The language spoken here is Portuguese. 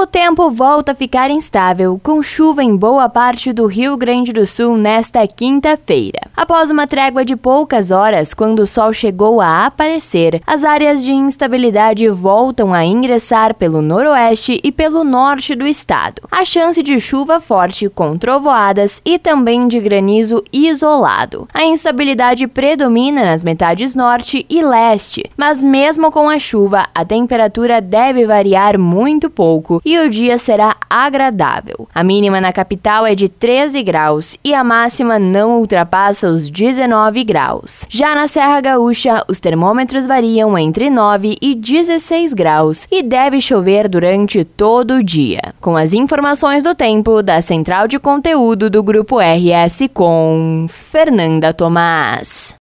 O tempo volta a ficar instável, com chuva em boa parte do Rio Grande do Sul nesta quinta-feira. Após uma trégua de poucas horas, quando o sol chegou a aparecer, as áreas de instabilidade voltam a ingressar pelo noroeste e pelo norte do estado. A chance de chuva forte com trovoadas e também de granizo isolado. A instabilidade predomina nas metades norte e leste, mas mesmo com a chuva, a temperatura deve variar muito pouco e o dia será agradável. A mínima na capital é de 13 graus e a máxima não ultrapassa os 19 graus. Já na Serra Gaúcha, os termômetros variam entre 9 e 16 graus e deve chover durante todo o dia. Com as informações do tempo da Central de Conteúdo do Grupo RS com Fernanda Tomás.